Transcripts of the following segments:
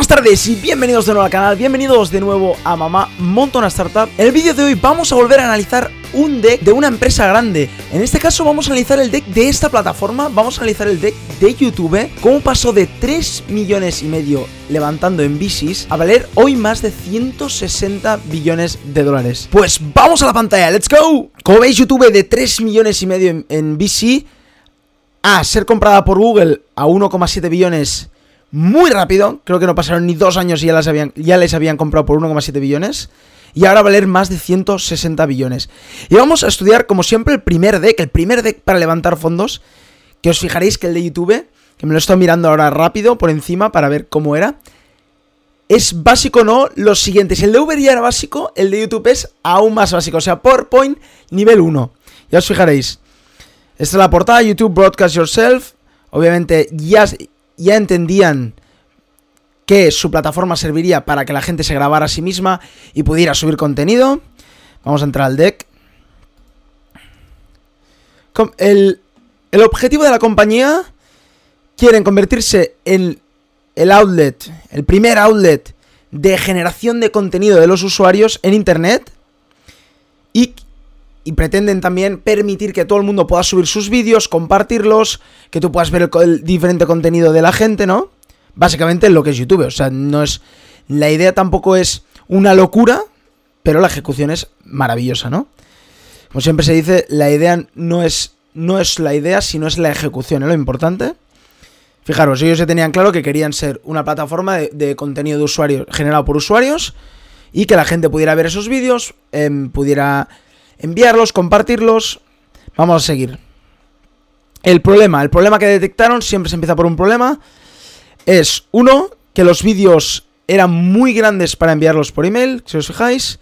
Buenas tardes y bienvenidos de nuevo al canal, bienvenidos de nuevo a Mamá Montona Startup. En el vídeo de hoy vamos a volver a analizar un deck de una empresa grande. En este caso vamos a analizar el deck de esta plataforma, vamos a analizar el deck de YouTube, cómo pasó de 3 millones y medio levantando en VCs a valer hoy más de 160 billones de dólares. Pues vamos a la pantalla, let's go. Como veis YouTube de 3 millones y medio en, en VC a ser comprada por Google a 1,7 billones muy rápido. Creo que no pasaron ni dos años y ya, las habían, ya les habían comprado por 1,7 billones. Y ahora valer más de 160 billones. Y vamos a estudiar, como siempre, el primer deck. El primer deck para levantar fondos. Que os fijaréis que el de YouTube, que me lo estoy mirando ahora rápido por encima para ver cómo era. Es básico, ¿no? Los siguientes. Si el de Uber ya era básico, el de YouTube es aún más básico. O sea, PowerPoint nivel 1. Ya os fijaréis. Esta es la portada, YouTube Broadcast Yourself. Obviamente ya, ya entendían que su plataforma serviría para que la gente se grabara a sí misma y pudiera subir contenido. Vamos a entrar al deck. El, el objetivo de la compañía quieren convertirse en el outlet, el primer outlet de generación de contenido de los usuarios en Internet y y pretenden también permitir que todo el mundo pueda subir sus vídeos, compartirlos, que tú puedas ver el, diferente contenido de la gente, ¿no? Básicamente lo que es YouTube, o sea, no es... La idea tampoco es una locura, pero la ejecución es maravillosa, ¿no? Como siempre se dice, la idea no es, no es la idea, sino es la ejecución, es lo importante. Fijaros, ellos ya tenían claro que querían ser una plataforma de, contenido de usuarios generado por usuarios y que la gente pudiera ver esos vídeos, em, pudiera enviarlos, compartirlos. Vamos a seguir. El problema, el problema que detectaron, siempre se empieza por un problema, es uno, que los vídeos eran muy grandes para enviarlos por email, si os fijáis.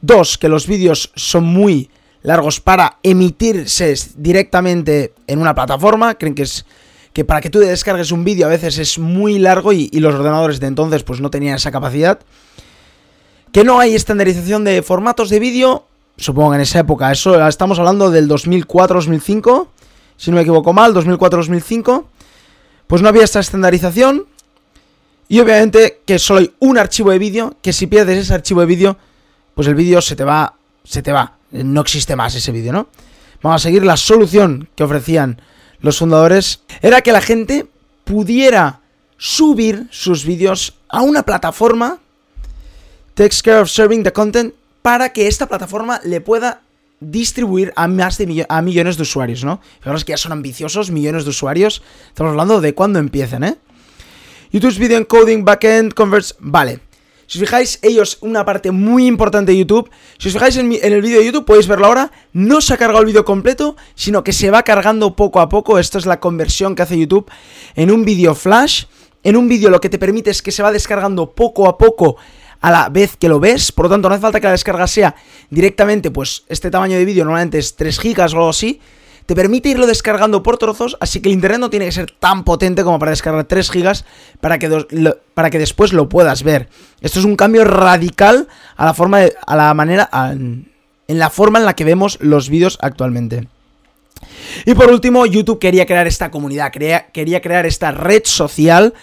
Dos, que los vídeos son muy largos para emitirse directamente en una plataforma. Creen que es que para que tú descargues un vídeo a veces es muy largo y, los ordenadores de entonces pues no tenían esa capacidad. Que no hay estandarización de formatos de vídeo supongo que en esa época, eso estamos hablando del 2004-2005, si no me equivoco mal, 2004-2005, pues no había esta estandarización y obviamente que solo hay un archivo de vídeo, que si pierdes ese archivo de vídeo, pues el vídeo se te va, se te va, no existe más ese vídeo, ¿no? Vamos a seguir. La solución que ofrecían los fundadores, era que la gente pudiera subir sus vídeos a una plataforma takes care of serving the content para que esta plataforma le pueda distribuir a más de a millones de usuarios, ¿no? Fijaros que ya son ambiciosos, millones de usuarios. Estamos hablando de cuando empiecen, ¿eh? YouTube's Video Encoding Backend Converts. Vale. Si os fijáis, ellos, una parte muy importante de YouTube. Si os fijáis en, en el vídeo de YouTube, podéis verlo ahora. No se ha cargado el vídeo completo, sino que se va cargando poco a poco. Esto es la conversión que hace YouTube en un vídeo flash. En un vídeo lo que te permite es que se va descargando poco a poco a la vez que lo ves. Por lo tanto, no hace falta que la descarga sea directamente, pues este tamaño de vídeo normalmente es 3 gigas o algo así. Te permite irlo descargando por trozos, así que el internet no tiene que ser tan potente como para descargar 3 gigas para que, para que después lo puedas ver. Esto es un cambio radical a la forma a la manera, en la forma en la que vemos los vídeos actualmente. Y por último, YouTube quería crear esta comunidad, quería crear esta red social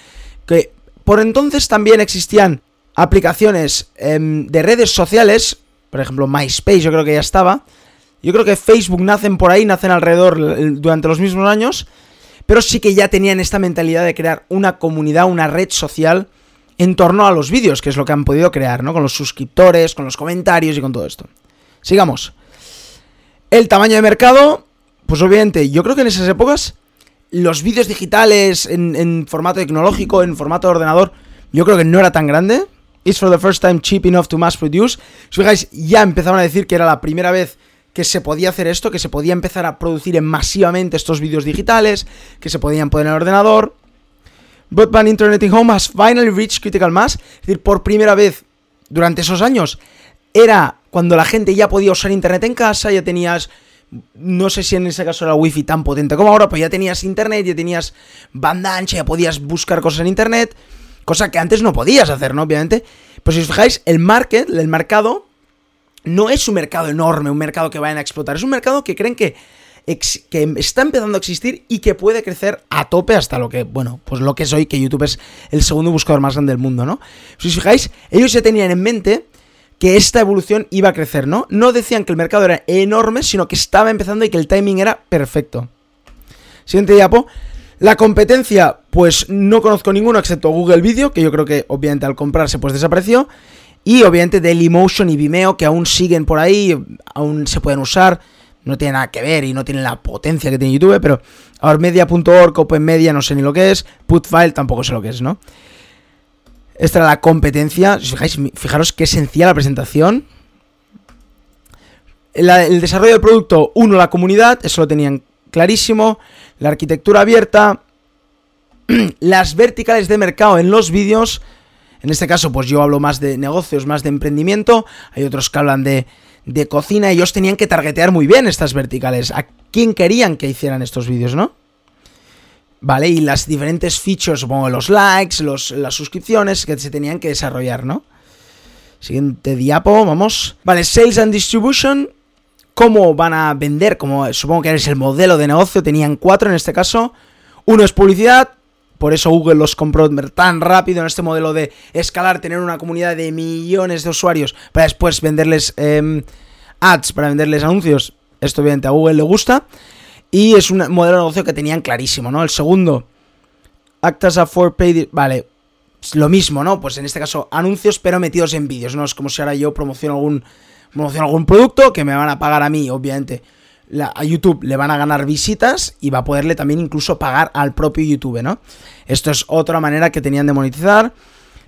que por entonces también existían aplicaciones em, de redes sociales, por ejemplo MySpace yo creo que ya estaba, yo creo que Facebook nacen por ahí, nacen alrededor durante los mismos años, pero sí que ya tenían esta mentalidad de crear una comunidad, una red social en torno a los vídeos, que es lo que han podido crear, ¿no? Con los suscriptores, con los comentarios y con todo esto. Sigamos. El tamaño de mercado, pues obviamente, yo creo que en esas épocas los vídeos digitales en, en formato tecnológico, en formato de ordenador, yo creo que no era tan grande is for the first time cheap enough to mass produce. Si fijáis, ya empezaron a decir que era la primera vez que se podía hacer esto, que se podía empezar a producir masivamente estos vídeos digitales, que se podían poner en el ordenador. Broadband Internet in Home has finally reached critical mass. Es decir, por primera vez durante esos años era cuando la gente ya podía usar internet en casa, ya tenías no sé si en ese caso era wifi tan potente como ahora, pero ya tenías internet, ya tenías banda ancha, ya podías buscar cosas en internet cosa que antes no podías hacer, ¿no? Obviamente. Pues si os fijáis, el market, el mercado, no es un mercado enorme, un mercado que vayan a explotar, es un mercado que creen que está empezando a existir y que puede crecer a tope hasta lo que, bueno, pues lo que es hoy, que YouTube es el segundo buscador más grande del mundo, ¿no? Si os fijáis, ellos se tenían en mente que esta evolución iba a crecer, ¿no? No decían que el mercado era enorme, sino que estaba empezando y que el timing era perfecto. Siguiente diapo. La competencia, pues no conozco ninguno excepto Google Video, que yo creo que obviamente al comprarse pues desapareció. Y obviamente Dailymotion y Vimeo, que aún siguen por ahí, aún se pueden usar. No tiene nada que ver y no tienen la potencia que tiene YouTube, pero OurMedia.org, OpenMedia, no sé ni lo que es. Putfile tampoco sé lo que es, ¿no? Esta era la competencia. Si fijáis, fijaros qué sencilla la presentación. el desarrollo del producto, uno, la comunidad, eso lo tenían clarísimo. La arquitectura abierta. las verticales de mercado en los vídeos. En este caso, pues yo hablo más de negocios, más de emprendimiento. Hay otros que hablan de, de cocina. Ellos tenían que targetear muy bien estas verticales. ¿A quién querían que hicieran estos vídeos, no? ¿vale? Y las diferentes features, supongo, los likes, los, las suscripciones que se tenían que desarrollar, ¿no? Siguiente diapo, vamos. Vale, Sales and Distribution. ¿Cómo van a vender? Como supongo que es el modelo de negocio, tenían cuatro en este caso. Uno es publicidad, por eso Google los compró tan rápido en este modelo de escalar, tener una comunidad de millones de usuarios para después venderles em, ads, para venderles anuncios. Esto obviamente a Google le gusta. Y es un modelo de negocio que tenían clarísimo, ¿no? El segundo, Actas a for paid. Vale, lo mismo, ¿no? Pues en este caso, anuncios, pero metidos en vídeos, ¿no? Es como si ahora yo promociono algún, promociono algún producto que me van a pagar a mí, obviamente. A YouTube le van a ganar visitas y va a poderle también incluso pagar al propio YouTube, ¿no? Esto es otra manera que tenían de monetizar.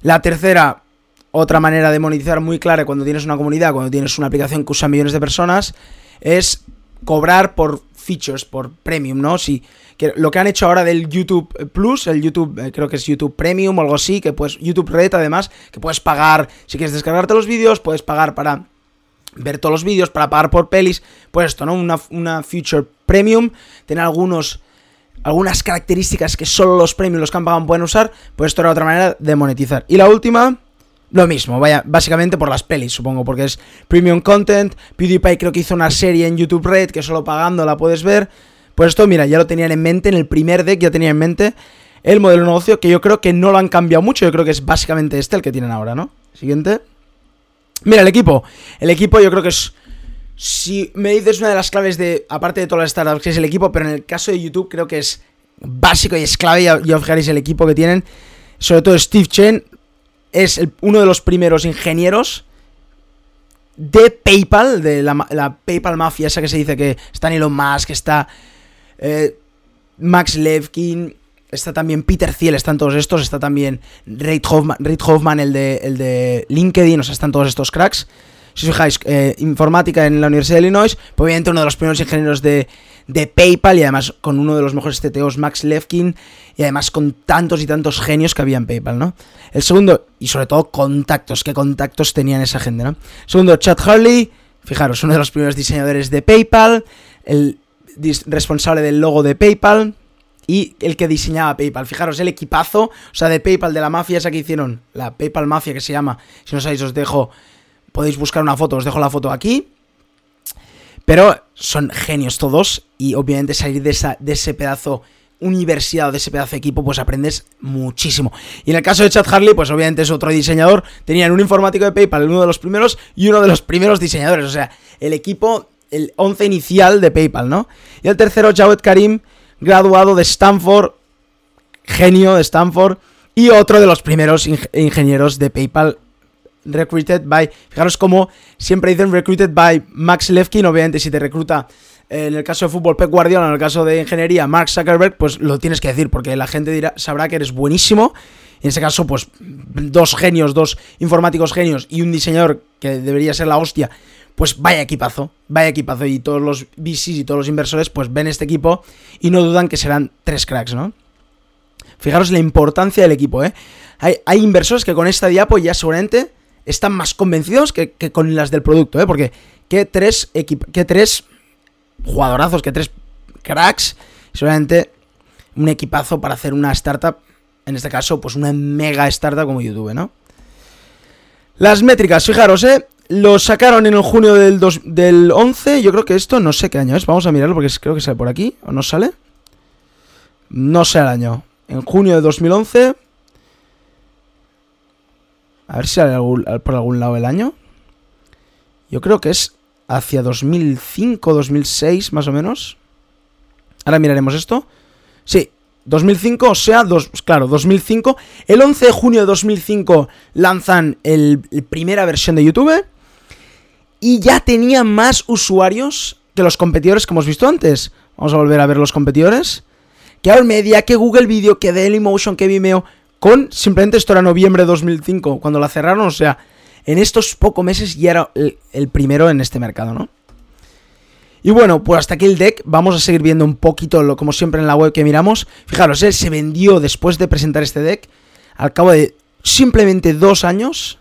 La tercera, otra manera de monetizar muy clara cuando tienes una comunidad, cuando tienes una aplicación que usa millones de personas, es cobrar por features, por premium, ¿no? Si, que lo que han hecho ahora del YouTube Plus, el YouTube, eh, creo que es YouTube Premium o algo así, que pues YouTube Red además, que puedes pagar, si quieres descargarte los vídeos, puedes pagar para ver todos los vídeos, para pagar por pelis, pues esto, ¿no? Una, una feature premium, tener algunos algunas características que solo los premium, los que han pagado pueden usar, pues esto era otra manera de monetizar. Y la última, lo mismo, vaya, básicamente por las pelis, supongo, porque es premium content. PewDiePie creo que hizo una serie en YouTube Red que solo pagando la puedes ver. Pues esto, mira, ya lo tenían en mente, en el primer deck ya tenían en mente el modelo de negocio, que yo creo que no lo han cambiado mucho, yo creo que es básicamente este el que tienen ahora, ¿no? Siguiente. Mira, el equipo. El equipo yo creo que es... Si me dices una de las claves de, aparte de todas las startups, que es el equipo, pero en el caso de YouTube creo que es básico y es clave, os fijaréis el equipo que tienen. Sobre todo Steve Chen, es uno de los primeros ingenieros de PayPal, de la, PayPal Mafia, esa que se dice que está Elon Musk, está eh, Max Levkin, está también Peter Thiel, están todos estos, está también Reid Hoffman, el, de, el de LinkedIn, o sea, están todos estos cracks. Si os fijáis, eh, informática en la Universidad de Illinois, pues obviamente uno de los primeros ingenieros de, de PayPal y además con uno de los mejores CTOs, Max Levkin, y además con tantos y tantos genios que había en PayPal, ¿no? El segundo, y sobre todo contactos, qué contactos tenían esa gente, ¿no? Segundo, Chad Hurley, fijaros, uno de los primeros diseñadores de PayPal, el responsable del logo de PayPal y el que diseñaba PayPal. Fijaros, el equipazo, o sea, de PayPal, de la mafia esa que hicieron, la PayPal Mafia que se llama, si no sabéis os dejo, podéis buscar una foto, os dejo la foto aquí. Pero son genios todos y obviamente salir de, esa, de ese pedazo universidad o de ese pedazo de equipo, pues aprendes muchísimo. Y en el caso de Chad Harley, pues obviamente es otro diseñador. Tenían un informático de PayPal, uno de los primeros, y uno de los primeros diseñadores. O sea, el equipo, el 11 inicial de PayPal, ¿no? Y el tercero, Jawed Karim, graduado de Stanford, genio de Stanford, y otro de los primeros ingenieros de PayPal. Recruited by. Fijaros cómo siempre dicen recruited by Max Levkin. Obviamente, si te recluta en el caso de fútbol Pep Guardiola, en el caso de ingeniería Mark Zuckerberg, pues lo tienes que decir porque la gente dirá, sabrá que eres buenísimo. En ese caso, pues dos genios, dos informáticos genios y un diseñador que debería ser la hostia, pues vaya equipazo, vaya equipazo. Y todos los VCs y todos los inversores pues ven este equipo y no dudan que serán tres cracks, ¿no? Fijaros la importancia del equipo, ¿eh? Hay, hay inversores que con esta diapo ya seguramente están más convencidos que, con las del producto, ¿eh? Porque qué tres, qué tres jugadorazos, que tres cracks, solamente un equipazo para hacer una startup, en este caso, pues una mega startup como YouTube, ¿no? Las métricas, fijaros, ¿eh? Lo sacaron en el junio del, del 11. Yo creo que esto no sé qué año es. Vamos a mirarlo porque creo que sale por aquí. ¿O no sale? No sé el año. En junio de 2011. A ver si sale por algún lado el año. Yo creo que es hacia 2005, 2006 más o menos. Ahora miraremos esto. Sí, 2005, o sea, dos, claro, 2005. El 11 de junio de 2005 lanzan el, primera versión de YouTube. Y ya tenía más usuarios que los competidores que hemos visto antes. Vamos a volver a ver los competidores. Que Media, que Google Video, que Dailymotion, que Vimeo. Con simplemente esto era noviembre de 2005, cuando la cerraron. O sea, en estos pocos meses ya era el primero en este mercado, ¿no? Y bueno, pues hasta aquí el deck. Vamos a seguir viendo un poquito, lo, como siempre en la web que miramos. Fijaros, él se vendió después de presentar este deck, al cabo de simplemente dos años,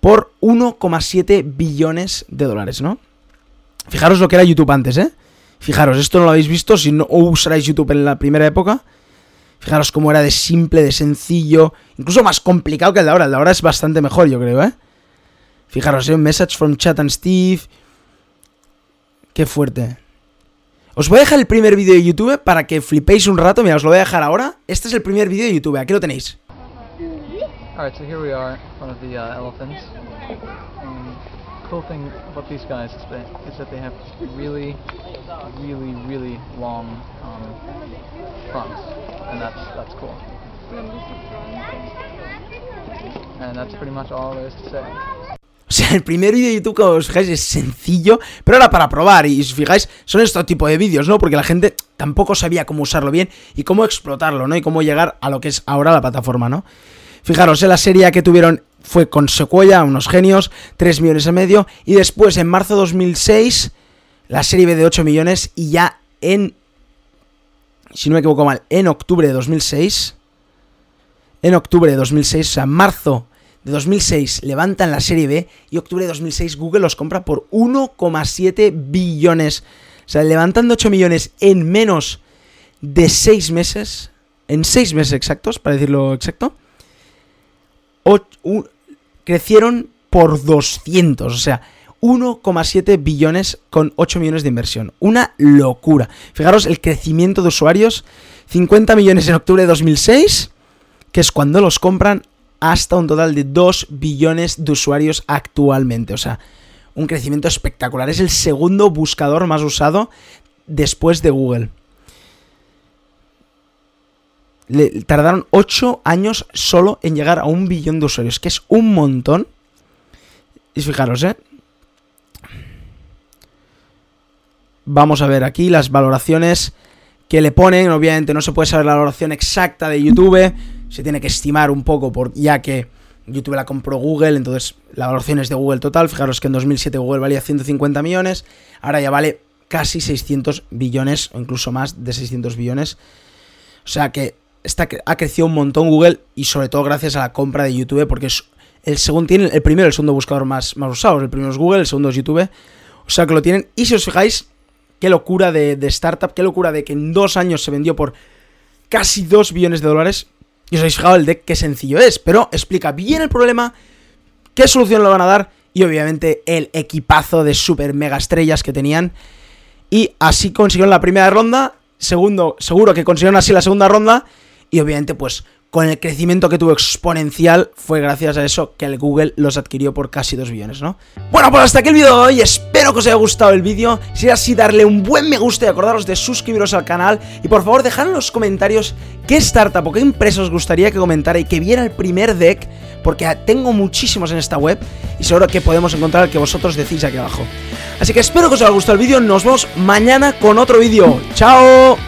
por 1,7 billones de dólares, ¿no? Fijaros lo que era YouTube antes, ¿eh? Fijaros, esto no lo habéis visto si no usáis YouTube en la primera época. Fijaros cómo era de simple, de sencillo, incluso más complicado que el de ahora. El de ahora es bastante mejor, yo creo, ¿eh? Fijaros, ¿eh? Message from Chat and Steve, Qué fuerte. Os voy a dejar el primer vídeo de YouTube para que flipéis un rato. Mira, os lo voy a dejar ahora. Este es el primer vídeo de YouTube. Aquí lo tenéis. Alright, so here we are in front of the uh, elephants. Um, cool thing about these guys is that, is that they have really, really, really long um, fronts, and that's that's cool. And that's pretty much all there is to say. O sea, el primer vídeo de YouTube, como os fijáis, es sencillo, pero era para probar. Y si os fijáis, son este tipo de vídeos, ¿no? Porque la gente tampoco sabía cómo usarlo bien y cómo explotarlo, ¿no? Y cómo llegar a lo que es ahora la plataforma, ¿no? Fijaros, en la serie que tuvieron fue con Sequoia, unos genios, 3 millones y medio. Y después, en marzo de 2006, la serie B de 8 millones. Y ya en. Si no me equivoco mal, en octubre de 2006. En octubre de 2006, o sea, marzo de 2006 levantan la serie B y octubre de 2006 Google los compra por 1,7 billones. O sea, levantando 8 millones en menos de 6 meses. En 6 meses exactos, para decirlo exacto. Crecieron por 200. O sea, 1,7 billones con 8 millones de inversión. Una locura. Fijaros el crecimiento de usuarios. 50 millones en octubre de 2006, que es cuando los compran hasta un total de 2 billones de usuarios actualmente. O sea, un crecimiento espectacular. Es el segundo buscador más usado después de Google. Le tardaron 8 años solo en llegar a un billón de usuarios, que es un montón. Y fijaros, ¿eh? Vamos a ver aquí las valoraciones que le ponen. Obviamente no se puede saber la valoración exacta de YouTube se tiene que estimar un poco, por, ya que YouTube la compró Google, entonces la valoración es de Google total. Fijaros que en 2007 Google valía 150 millones, ahora ya vale casi 600 billones, o incluso más de 600 billones. O sea que está, ha crecido un montón Google y sobre todo gracias a la compra de YouTube, porque es el segundo tiene el primero el segundo buscador más, más usados. El primero es Google, el segundo es YouTube. O sea que lo tienen. Y si os fijáis, qué locura de, de startup, qué locura de que en dos años se vendió por casi 2 billones de dólares. Y os habéis fijado el deck qué sencillo es, pero explica bien el problema, qué solución le van a dar y obviamente el equipazo de super mega estrellas que tenían. Y así consiguieron la primera ronda, segundo, seguro que consiguieron así la segunda ronda y obviamente pues con el crecimiento que tuvo exponencial, fue gracias a eso que el Google los adquirió por casi 2 billones, ¿no? Bueno, pues hasta aquí el vídeo de hoy, espero que os haya gustado el vídeo, si es así darle un buen me gusta y acordaros de suscribiros al canal y por favor dejad en los comentarios qué startup o qué empresa os gustaría que comentara y que viera el primer deck, porque tengo muchísimos en esta web y seguro que podemos encontrar el que vosotros decís aquí abajo. Así que espero que os haya gustado el vídeo, nos vemos mañana con otro vídeo, ¡chao!